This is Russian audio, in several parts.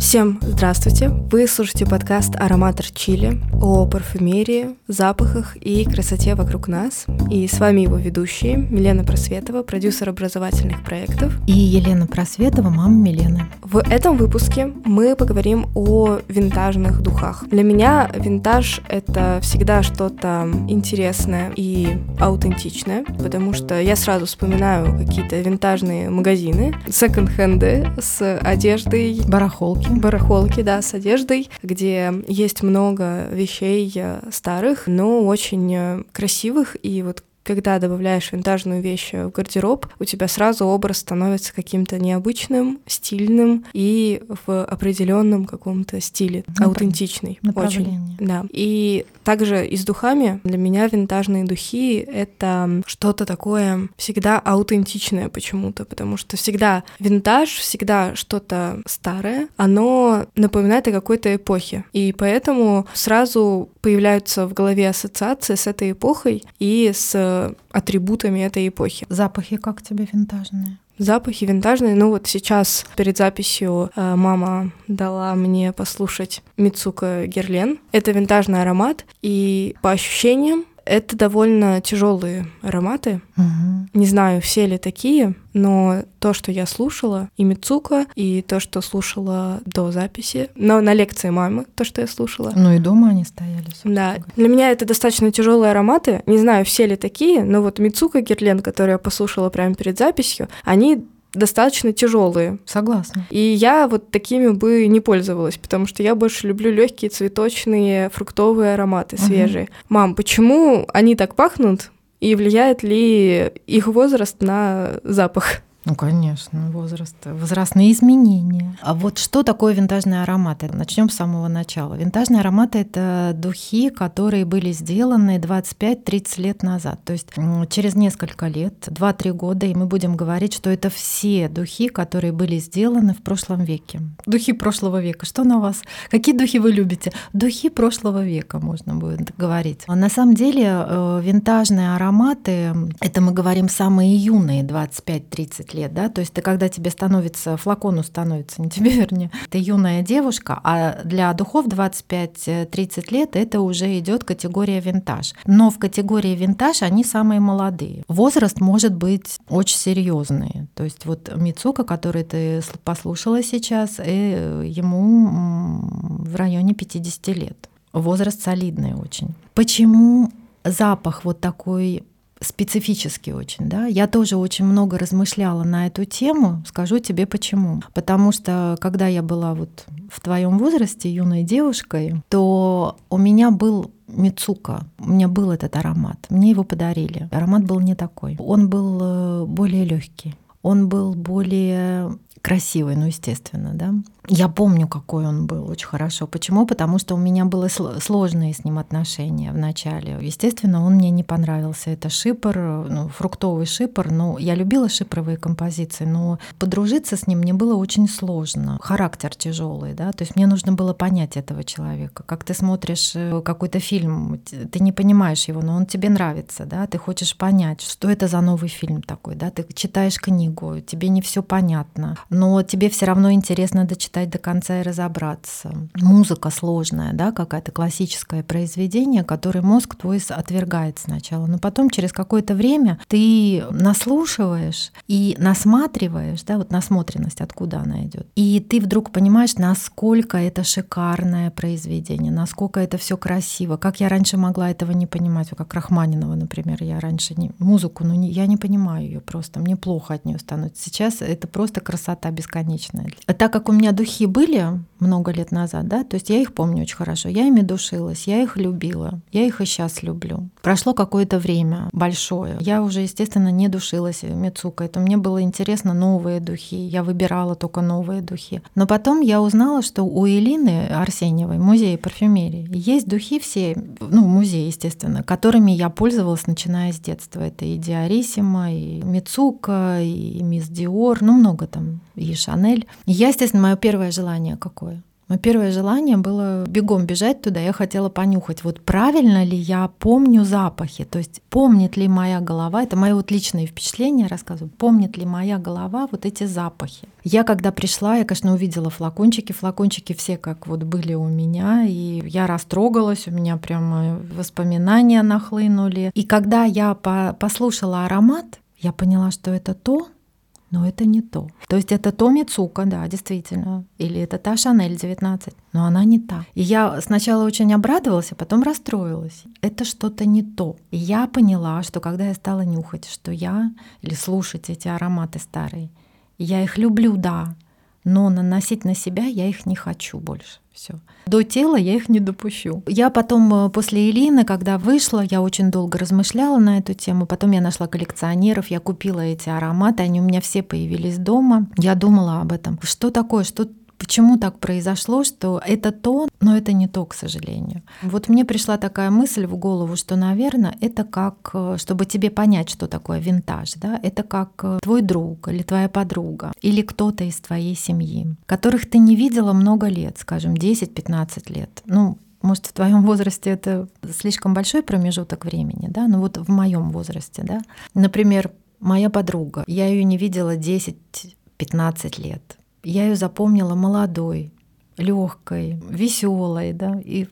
Всем здравствуйте! Вы слушаете подкаст «Ароматор Чили» о парфюмерии, запахах и красоте вокруг нас. И с вами его ведущие Милена Просветова, продюсер образовательных проектов. И Елена Просветова, мама Милены. В этом выпуске мы поговорим о винтажных духах. Для меня винтаж — это всегда что-то интересное и аутентичное, потому что я сразу вспоминаю какие-то винтажные магазины, секонд-хенды с одеждой. Барахолки. Барахолки, да, с одеждой, где есть много вещей э, старых, но очень э, красивых, и вот когда добавляешь винтажную вещь в гардероб, у тебя сразу образ становится каким-то необычным, стильным и в определенном каком-то стиле, Направ... аутентичный. Очень. Да. И также и с духами для меня винтажные духи — это что-то такое всегда аутентичное почему-то, потому что всегда винтаж, всегда что-то старое, оно напоминает о какой-то эпохе. И поэтому сразу появляются в голове ассоциации с этой эпохой и с атрибутами этой эпохи. Запахи как тебе винтажные? Запахи винтажные. Ну вот сейчас перед записью э, мама дала мне послушать Мицука Герлен. Это винтажный аромат, и по ощущениям это довольно тяжелые ароматы. Угу. Не знаю, все ли такие, но то, что я слушала, и Мицука, и то, что слушала до записи, но на лекции мамы, то, что я слушала. Ну и дома они стояли. Да. Для меня это достаточно тяжелые ароматы. Не знаю, все ли такие, но вот Мицука Герлен, которую я послушала прямо перед записью, они достаточно тяжелые. Согласна. И я вот такими бы не пользовалась, потому что я больше люблю легкие цветочные фруктовые ароматы свежие. Угу. Мам, почему они так пахнут? И влияет ли их возраст на запах? Ну, конечно, возраст, возрастные изменения. А вот что такое винтажные ароматы? Начнем с самого начала. Винтажные ароматы — это духи, которые были сделаны 25-30 лет назад. То есть через несколько лет, 2-3 года, и мы будем говорить, что это все духи, которые были сделаны в прошлом веке. Духи прошлого века. Что на вас? Какие духи вы любите? Духи прошлого века, можно будет говорить. А на самом деле э, винтажные ароматы — это мы говорим самые юные, 25-30 20 лет, да, то есть ты когда тебе становится, флакону становится, не тебе вернее, ты юная девушка, а для духов 25-30 лет это уже идет категория винтаж. Но в категории винтаж они самые молодые. Возраст может быть очень серьезный. То есть вот Мицука, который ты послушала сейчас, э, ему в районе 50 лет. Возраст солидный очень. Почему запах вот такой специфический очень, да. Я тоже очень много размышляла на эту тему. Скажу тебе почему. Потому что когда я была вот в твоем возрасте юной девушкой, то у меня был Мицука. У меня был этот аромат. Мне его подарили. Аромат был не такой. Он был э, более легкий. Он был более красивый, ну, естественно, да. Я помню, какой он был очень хорошо. Почему? Потому что у меня было сложные с ним отношения в начале. Естественно, он мне не понравился. Это шипр, ну, фруктовый шипр. Ну, я любила шипровые композиции, но подружиться с ним мне было очень сложно. Характер тяжелый, да. То есть мне нужно было понять этого человека. Как ты смотришь э, какой-то фильм, ты не понимаешь его, но он тебе нравится, да. Ты хочешь понять, что это за новый фильм такой, да. Ты читаешь книгу, тебе не все понятно но тебе все равно интересно дочитать до конца и разобраться. Музыка сложная, да, какая-то классическое произведение, которое мозг твой отвергает сначала, но потом через какое-то время ты наслушиваешь и насматриваешь, да, вот насмотренность, откуда она идет. И ты вдруг понимаешь, насколько это шикарное произведение, насколько это все красиво. Как я раньше могла этого не понимать, как Рахманинова, например, я раньше не музыку, ну не, я не понимаю ее просто, мне плохо от нее становится. Сейчас это просто красота бесконечная. Так как у меня духи были много лет назад, да, то есть я их помню очень хорошо, я ими душилась, я их любила, я их и сейчас люблю. Прошло какое-то время большое, я уже, естественно, не душилась Мицука, это мне было интересно новые духи, я выбирала только новые духи. Но потом я узнала, что у Элины Арсеньевой, музей парфюмерии, есть духи все, ну, музей, естественно, которыми я пользовалась, начиная с детства. Это и Диарисима, и Мицука, и Мисс Диор, ну, много там и Шанель. Я, естественно, мое первое желание какое? Но первое желание было бегом бежать туда. Я хотела понюхать, вот правильно ли я помню запахи. То есть помнит ли моя голова, это мои вот личные впечатления рассказываю, помнит ли моя голова вот эти запахи. Я когда пришла, я, конечно, увидела флакончики. Флакончики все как вот были у меня, и я растрогалась, у меня прямо воспоминания нахлынули. И когда я по послушала аромат, я поняла, что это то, но это не то. То есть это то Мицука, да, действительно, или это та Шанель 19, но она не та. И я сначала очень обрадовалась, а потом расстроилась. Это что-то не то. И я поняла, что когда я стала нюхать, что я, или слушать эти ароматы старые, я их люблю, да, но наносить на себя я их не хочу больше. Все. До тела я их не допущу. Я потом э, после Элины, когда вышла, я очень долго размышляла на эту тему. Потом я нашла коллекционеров, я купила эти ароматы, они у меня все появились дома. Я думала об этом. Что такое, что Почему так произошло, что это то, но это не то, к сожалению. Вот мне пришла такая мысль в голову, что, наверное, это как, э, чтобы тебе понять, что такое винтаж, да, это как э, твой друг или твоя подруга или кто-то из твоей семьи, которых ты не видела много лет, скажем, 10-15 лет. Ну, может, в твоем возрасте это слишком большой промежуток времени, да, но вот в моем возрасте, да. Например, моя подруга, я ее не видела 10-15 лет. Я ее запомнила молодой, легкой, веселой, да. И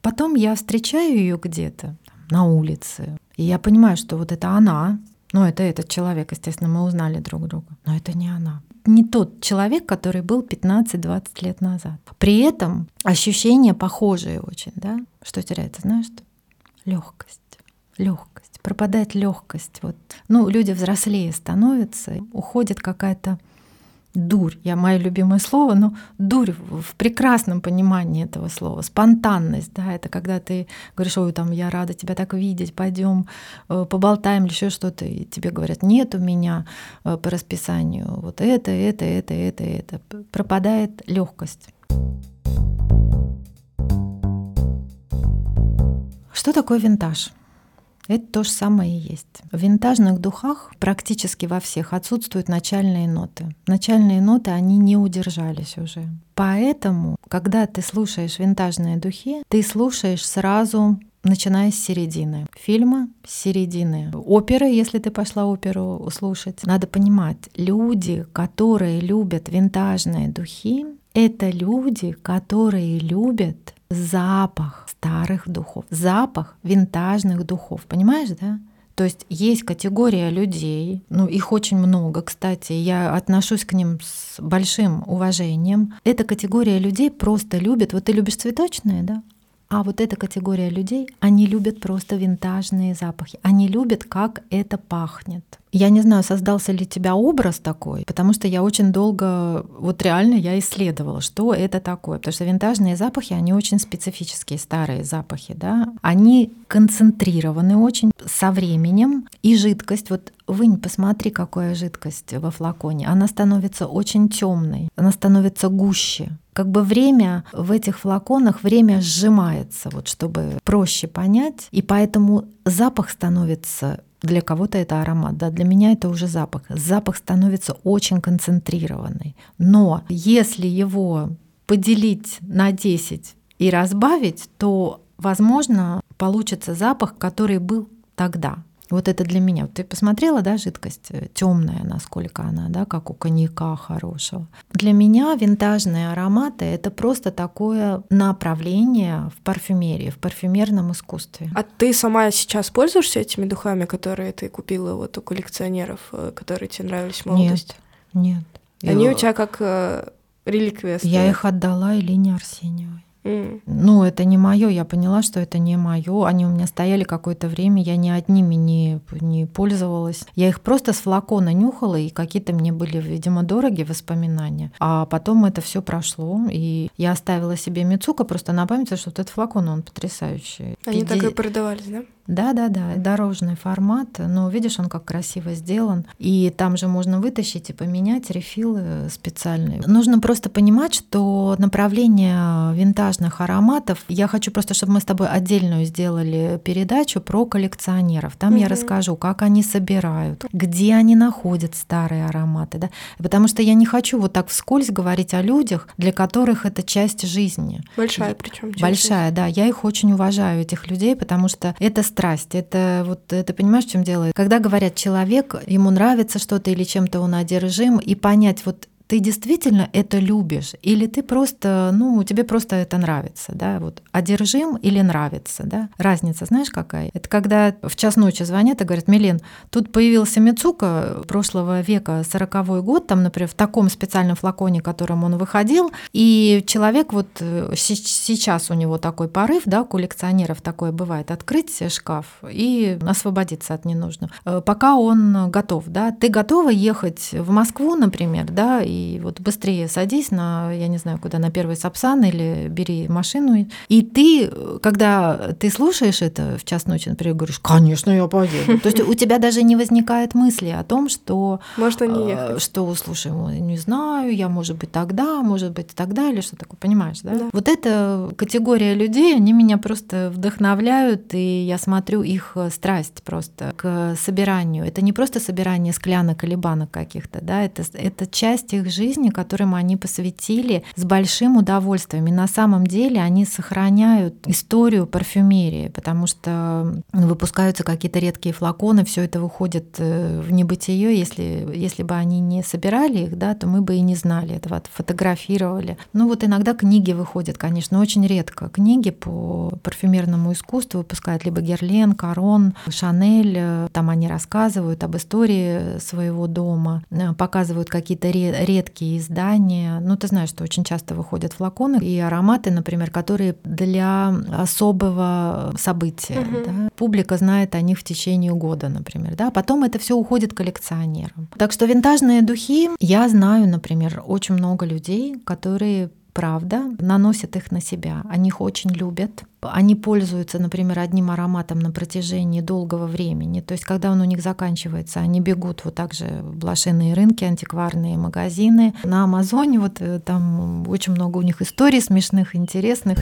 потом я встречаю ее где-то на улице, и я понимаю, что вот это она, ну это этот человек, естественно, мы узнали друг друга, но это не она. Не тот человек, который был 15-20 лет назад. При этом ощущения похожие очень, да. Что теряется, знаешь что? Легкость, легкость, пропадает легкость. Вот, ну, люди взрослее становятся, уходит какая-то дурь, я мое любимое слово, но дурь в прекрасном понимании этого слова, спонтанность, да, это когда ты говоришь, ой, там, я рада тебя так видеть, пойдем э, поболтаем или еще что-то, и тебе говорят, нет у меня э, по расписанию вот это, это, это, это, это, пропадает легкость. Что такое винтаж? Это то же самое и есть. В винтажных духах практически во всех отсутствуют начальные ноты. Начальные ноты, они не удержались уже. Поэтому, когда ты слушаешь винтажные духи, ты слушаешь сразу начиная с середины фильма, с середины оперы, если ты пошла оперу слушать. Надо понимать, люди, которые любят винтажные духи, это люди, которые любят запах старых духов, запах винтажных духов. Понимаешь, да? То есть есть категория людей, ну их очень много, кстати, я отношусь к ним с большим уважением. Эта категория людей просто любит, вот ты любишь цветочные, да? А вот эта категория людей, они любят просто винтажные запахи. Они любят, как это пахнет. Я не знаю, создался ли тебя образ такой, потому что я очень долго, вот реально я исследовала, что это такое. Потому что винтажные запахи, они очень специфические, старые запахи, да. Они концентрированы очень со временем. И жидкость, вот Вынь, посмотри, какая жидкость во флаконе. Она становится очень темной, она становится гуще. Как бы время в этих флаконах, время сжимается, вот чтобы проще понять, и поэтому запах становится для кого-то это аромат, да, для меня это уже запах. Запах становится очень концентрированный. Но если его поделить на 10 и разбавить, то, возможно, получится запах, который был тогда. Вот это для меня. Ты посмотрела, да, жидкость э, темная, насколько она, да, как у коньяка хорошего. Для меня винтажные ароматы это просто такое направление в парфюмерии, в парфюмерном искусстве. А ты сама сейчас пользуешься этими духами, которые ты купила вот у коллекционеров, э, которые тебе нравились в молодости? Нет, нет. Они у тебя как э, реликвия. Я их отдала Елене Арсеньевой. Ну, это не мое, я поняла, что это не мое. Они у меня стояли какое-то время, я ни одними не, не пользовалась. Я их просто с флакона нюхала, и какие-то мне были, видимо, дороги воспоминания. А потом это все прошло, и я оставила себе Мицука просто на память, что вот этот флакон, он потрясающий. Они 50... так и продавались, да? Да, да, да, дорожный формат, но видишь, он как красиво сделан. И там же можно вытащить и поменять рефилы специальные. Нужно просто понимать, что направление винтажа винтажных ароматов. Я хочу просто, чтобы мы с тобой отдельную сделали передачу про коллекционеров. Там mm-hmm. я расскажу, как они собирают, где они находят старые ароматы. Да? Потому что я не хочу вот так вскользь говорить о людях, для которых это часть жизни. Большая причем. Большая, да. Я их очень уважаю, этих людей, потому что это страсть. Это вот, ты понимаешь, в чем дело? Когда говорят, человек, ему нравится что-то или чем-то он одержим, и понять вот ты действительно это любишь, или ты просто, ну, тебе просто это нравится, да, вот, одержим или нравится, да, разница, знаешь, какая? Это когда в час ночи звонят и говорят, Милен, тут появился Мицука прошлого века, 40 год, там, например, в таком специальном флаконе, которым он выходил, и человек вот э, сейчас у него такой порыв, да, у коллекционеров такое бывает, открыть шкаф и освободиться от ненужного. Э, пока он готов, да, ты готова ехать в Москву, например, да, и и вот быстрее садись на, я не знаю, куда, на первый сапсан или бери машину. И ты, когда ты слушаешь это в час ночи, например, говоришь, конечно, я поеду. То есть у тебя даже не возникает мысли о том, что... Можно не ехать. Что, слушай, не знаю, я, может быть, тогда, может быть, тогда, или что такое, понимаешь, да? да. Вот эта категория людей, они меня просто вдохновляют, и я смотрю их страсть просто к собиранию. Это не просто собирание склянок или банок каких-то, да, это, это часть их жизни, которым они посвятили с большим удовольствием. И на самом деле они сохраняют историю парфюмерии, потому что выпускаются какие-то редкие флаконы, все это выходит э, в небытие. Если, если бы они не собирали их, да, то мы бы и не знали этого, фотографировали. Ну вот иногда книги выходят, конечно, очень редко. Книги по парфюмерному искусству выпускают либо Герлен, Корон, Шанель. Там они рассказывают об истории своего дома, э, показывают какие-то редкие редкие издания. Ну, ты знаешь, что очень часто выходят флаконы и ароматы, например, которые для особого события. Угу. Да? Публика знает о них в течение года, например. Да? Потом это все уходит коллекционерам. Так что винтажные духи, я знаю, например, очень много людей, которые правда, наносят их на себя. Они их очень любят. Они пользуются, например, одним ароматом на протяжении долгого времени. То есть, когда он у них заканчивается, они бегут вот так же в блошиные рынки, антикварные магазины. На Амазоне вот э, там очень много у них историй смешных, интересных.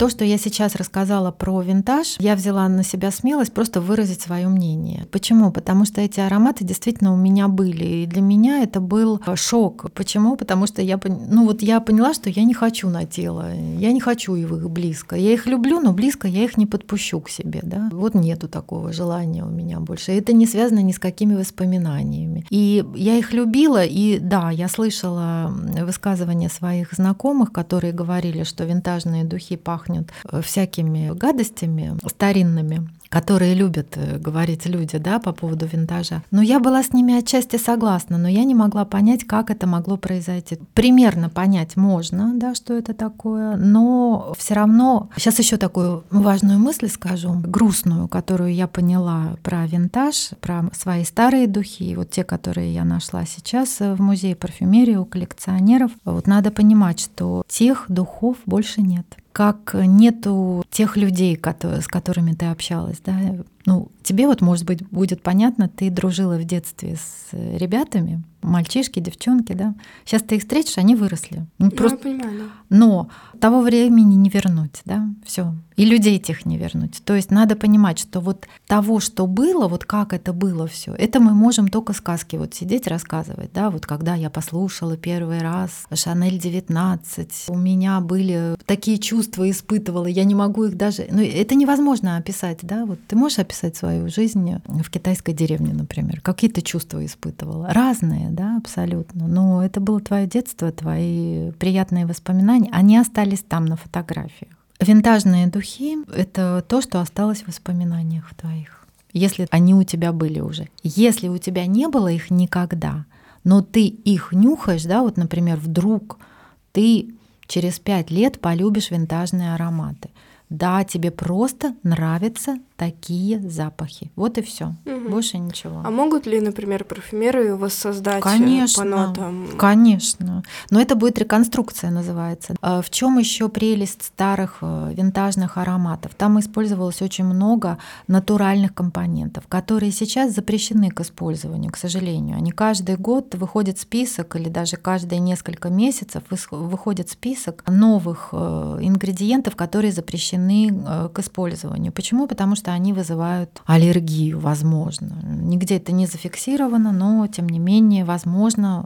То, что я сейчас рассказала про винтаж, я взяла на себя смелость просто выразить свое мнение. Почему? Потому что эти ароматы действительно у меня были. И для меня это был шок. Почему? Потому что я, ну вот я поняла, что я не хочу на тело. Я не хочу их близко. Я их люблю, но близко я их не подпущу к себе. Да? Вот нету такого желания у меня больше. Это не связано ни с какими воспоминаниями. И я их любила, и да, я слышала высказывания своих знакомых, которые говорили, что винтажные духи пахнут пахнет э, всякими гадостями старинными которые любят э, говорить люди да, по поводу винтажа. Но я была с ними отчасти согласна, но я не могла понять, как это могло произойти. Примерно понять можно, да, что это такое, но все равно сейчас еще такую важную мысль скажу, грустную, которую я поняла про винтаж, про свои старые духи, вот те, которые я нашла сейчас в музее парфюмерии у коллекционеров. Вот надо понимать, что тех духов больше нет как нету тех людей, с которыми ты общалась, да, ну, тебе вот, может быть, будет понятно, ты дружила в детстве с ребятами, мальчишки, девчонки, да. Сейчас ты их встретишь, они выросли. Ну, просто... я понимаю, да. Но того времени не вернуть, да, все. И людей тех не вернуть. То есть надо понимать, что вот того, что было, вот как это было все, это мы можем только сказки вот сидеть рассказывать, да, вот когда я послушала первый раз Шанель 19, у меня были такие чувства, испытывала, я не могу их даже, ну это невозможно описать, да, вот ты можешь описать свою жизнь в китайской деревне, например, какие ты чувства испытывала, разные, да, абсолютно, но это было твое детство, твои приятные воспоминания, они остались там на фотографиях. Винтажные духи — это то, что осталось в воспоминаниях твоих, если они у тебя были уже. Если у тебя не было их никогда, но ты их нюхаешь, да, вот, например, вдруг ты через пять лет полюбишь винтажные ароматы. Да, тебе просто нравятся такие запахи. Вот и все. Угу. Больше ничего. А могут ли, например, парфюмеры воссоздать э, конечно, по нотам? Конечно. Но это будет реконструкция, называется. А в чем еще прелесть старых э, винтажных ароматов? Там использовалось очень много натуральных компонентов, которые сейчас запрещены к использованию, к сожалению. Они каждый год выходит список или даже каждые несколько месяцев выходит список новых э, ингредиентов, которые запрещены к использованию. Почему? Потому что они вызывают аллергию, возможно. Нигде это не зафиксировано, но тем не менее, возможно,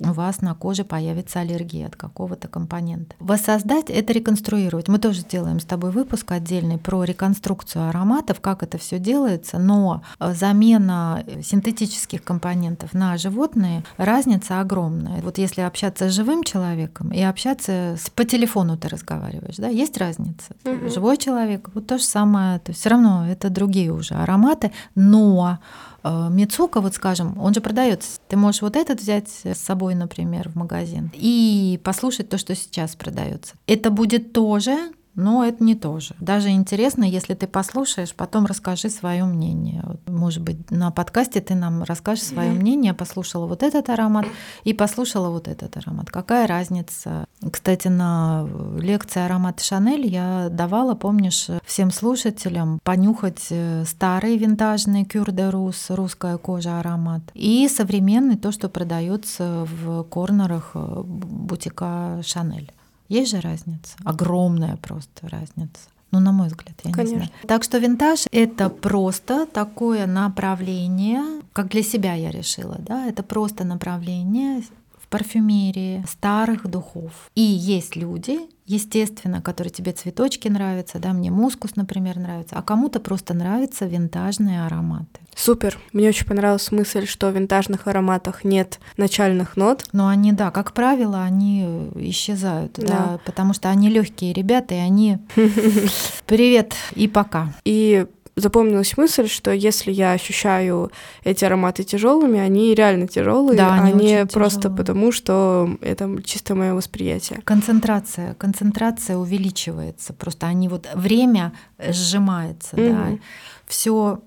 у вас на коже появится аллергия от какого-то компонента. Воссоздать — это реконструировать. Мы тоже сделаем с тобой выпуск отдельный про реконструкцию ароматов, как это все делается, но э, замена синтетических компонентов на животные, разница огромная. Вот если общаться с живым человеком и общаться с, по телефону ты разговариваешь, да, есть разница. Угу. Живой человек, вот то же самое, то есть все равно это другие уже ароматы, но Э, Мицука, вот скажем, он же продается. Ты можешь вот этот взять с собой, например, в магазин и послушать то, что сейчас продается. Это будет тоже но это не то же. Даже интересно, если ты послушаешь, потом расскажи свое мнение. Может быть, на подкасте ты нам расскажешь свое мнение, послушала вот этот аромат и послушала вот этот аромат. Какая разница? Кстати, на лекции аромат Шанель я давала, помнишь, всем слушателям понюхать э, старый винтажный Кюр де Рус, русская кожа аромат, и современный, то, что продается в корнерах э, бутика Шанель. Есть же разница, огромная просто разница. Ну, на мой взгляд, я Конечно. не знаю. Так что винтаж — это просто такое направление, как для себя я решила, да, это просто направление парфюмерии старых духов. И есть люди, естественно, которые тебе цветочки нравятся, да, мне мускус, например, нравится, а кому-то просто нравятся винтажные ароматы. Супер. Мне очень понравилась мысль, что в винтажных ароматах нет начальных нот. Но они, да, как правило, они исчезают, да, да потому что они легкие ребята, и они привет и пока. И запомнилась мысль, что если я ощущаю эти ароматы тяжелыми, они реально тяжелые, да, они а не просто тяжелые. потому, что это чисто мое восприятие. Концентрация, концентрация увеличивается, просто они вот время сжимается, mm-hmm. да, все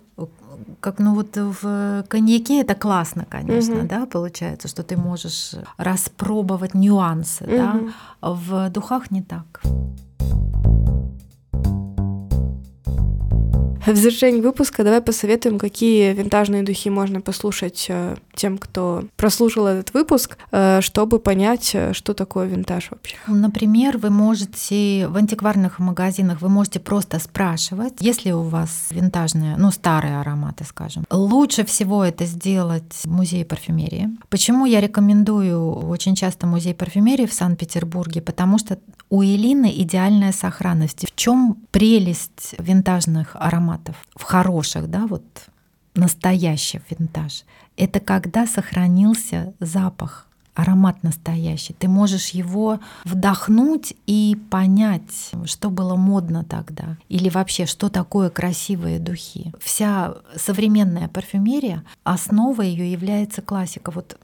как ну вот в коньяке это классно, конечно, mm-hmm. да, получается, что ты можешь распробовать нюансы, mm-hmm. да, в духах не так. В завершении выпуска давай посоветуем, какие винтажные духи можно послушать э, тем, кто прослушал этот выпуск, э, чтобы понять, э, что такое винтаж вообще. Например, вы можете в антикварных магазинах вы можете просто спрашивать, если у вас винтажные, ну старые ароматы, скажем. Лучше всего это сделать в музее парфюмерии. Почему я рекомендую очень часто музей парфюмерии в Санкт-Петербурге? Потому что у Элины идеальная сохранность. В чем прелесть винтажных ароматов? В хороших, да, вот настоящий винтаж. Это когда сохранился запах, аромат настоящий. Ты можешь его вдохнуть и понять, что было модно тогда, или вообще, что такое красивые духи. Вся современная парфюмерия, основа ее является классика. Вот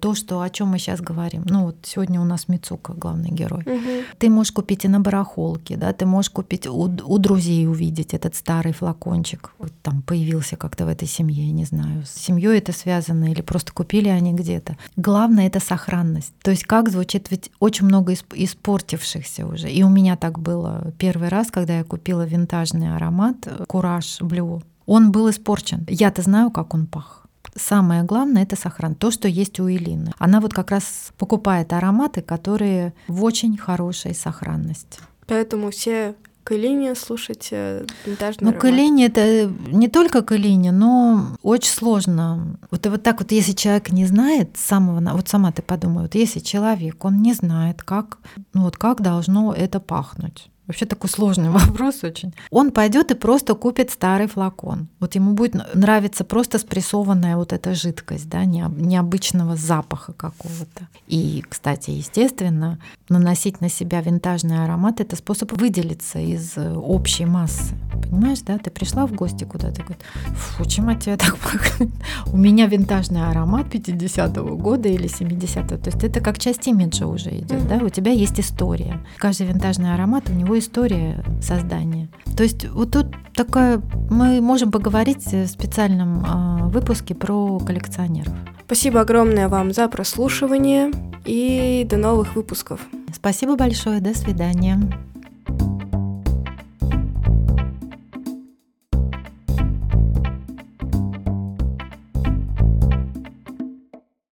то, что, о чем мы сейчас говорим. Ну вот сегодня у нас Мицука главный герой. Угу. Ты можешь купить и на барахолке, да, ты можешь купить у, у друзей увидеть этот старый флакончик. Вот там появился как-то в этой семье, я не знаю, с семьей это связано или просто купили они где-то. Главное это сохранность. То есть как звучит, ведь очень много испортившихся уже. И у меня так было первый раз, когда я купила винтажный аромат Кураж Блю. Он был испорчен. Я-то знаю, как он пах Самое главное — это сохран. То, что есть у Элины. Она вот как раз покупает ароматы, которые в очень хорошей сохранности. Поэтому все к Элине слушайте винтажный Ну, аромат. к Элине это не только к Элине, но очень сложно. Вот, вот так вот, если человек не знает самого... Вот сама ты подумай, вот если человек, он не знает, как, ну вот как должно это пахнуть, Вообще такой сложный вопрос очень. Он пойдет и просто купит старый флакон. Вот ему будет нравиться просто спрессованная вот эта жидкость, да, необычного запаха какого-то. И, кстати, естественно, наносить на себя винтажный аромат — это способ выделиться из э, общей массы. Понимаешь, да? Ты пришла в гости куда-то, говорит, фу, чем от тебя так пахнет? У меня винтажный аромат 50-го года или 70-го. То есть это как часть имиджа уже идет, да? У тебя есть история. Каждый винтажный аромат, у него история создания. То есть вот тут такая, мы можем поговорить в специальном э, выпуске про коллекционеров. Спасибо огромное вам за прослушивание и до новых выпусков. Спасибо большое, до свидания.